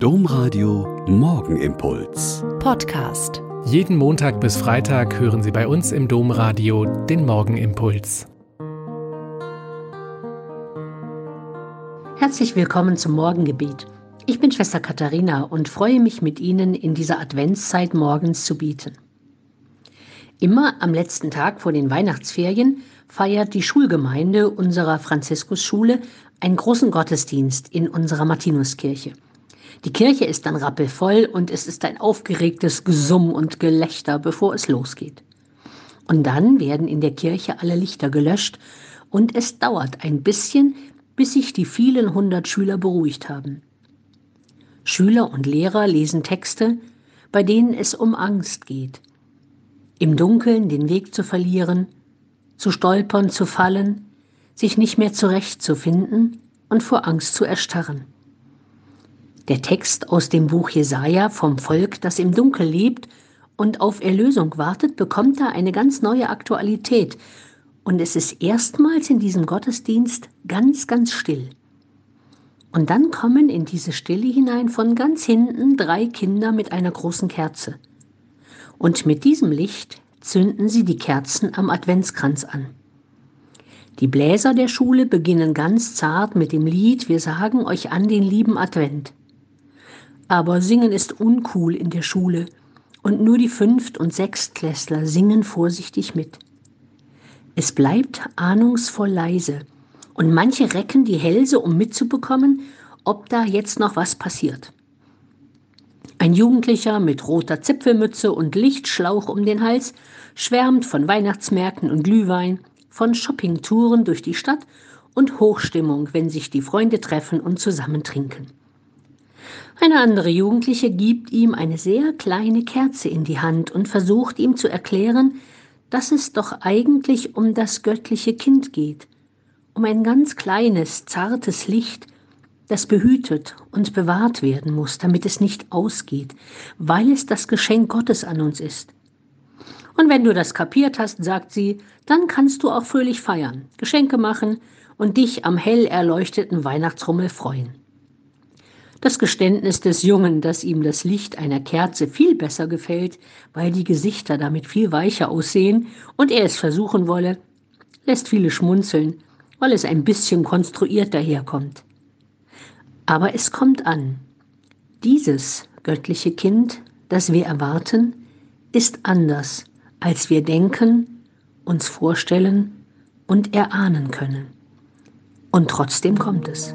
Domradio Morgenimpuls. Podcast. Jeden Montag bis Freitag hören Sie bei uns im Domradio den Morgenimpuls. Herzlich willkommen zum Morgengebet. Ich bin Schwester Katharina und freue mich mit Ihnen in dieser Adventszeit morgens zu bieten. Immer am letzten Tag vor den Weihnachtsferien feiert die Schulgemeinde unserer Franziskusschule einen großen Gottesdienst in unserer Martinuskirche. Die Kirche ist dann rappelvoll und es ist ein aufgeregtes Gesumm und Gelächter, bevor es losgeht. Und dann werden in der Kirche alle Lichter gelöscht und es dauert ein bisschen, bis sich die vielen hundert Schüler beruhigt haben. Schüler und Lehrer lesen Texte, bei denen es um Angst geht. Im Dunkeln den Weg zu verlieren, zu stolpern, zu fallen, sich nicht mehr zurechtzufinden und vor Angst zu erstarren. Der Text aus dem Buch Jesaja vom Volk, das im Dunkel lebt und auf Erlösung wartet, bekommt da eine ganz neue Aktualität. Und es ist erstmals in diesem Gottesdienst ganz, ganz still. Und dann kommen in diese Stille hinein von ganz hinten drei Kinder mit einer großen Kerze. Und mit diesem Licht zünden sie die Kerzen am Adventskranz an. Die Bläser der Schule beginnen ganz zart mit dem Lied Wir sagen euch an den lieben Advent. Aber Singen ist uncool in der Schule und nur die Fünft- und Sechstklässler singen vorsichtig mit. Es bleibt ahnungsvoll leise und manche recken die Hälse, um mitzubekommen, ob da jetzt noch was passiert. Ein Jugendlicher mit roter Zipfelmütze und Lichtschlauch um den Hals schwärmt von Weihnachtsmärkten und Glühwein, von Shoppingtouren durch die Stadt und Hochstimmung, wenn sich die Freunde treffen und zusammen trinken. Eine andere Jugendliche gibt ihm eine sehr kleine Kerze in die Hand und versucht ihm zu erklären, dass es doch eigentlich um das göttliche Kind geht, um ein ganz kleines, zartes Licht, das behütet und bewahrt werden muss, damit es nicht ausgeht, weil es das Geschenk Gottes an uns ist. Und wenn du das kapiert hast, sagt sie, dann kannst du auch fröhlich feiern, Geschenke machen und dich am hell erleuchteten Weihnachtsrummel freuen. Das Geständnis des Jungen, dass ihm das Licht einer Kerze viel besser gefällt, weil die Gesichter damit viel weicher aussehen und er es versuchen wolle, lässt viele schmunzeln, weil es ein bisschen konstruiert daherkommt. Aber es kommt an. Dieses göttliche Kind, das wir erwarten, ist anders, als wir denken, uns vorstellen und erahnen können. Und trotzdem kommt es.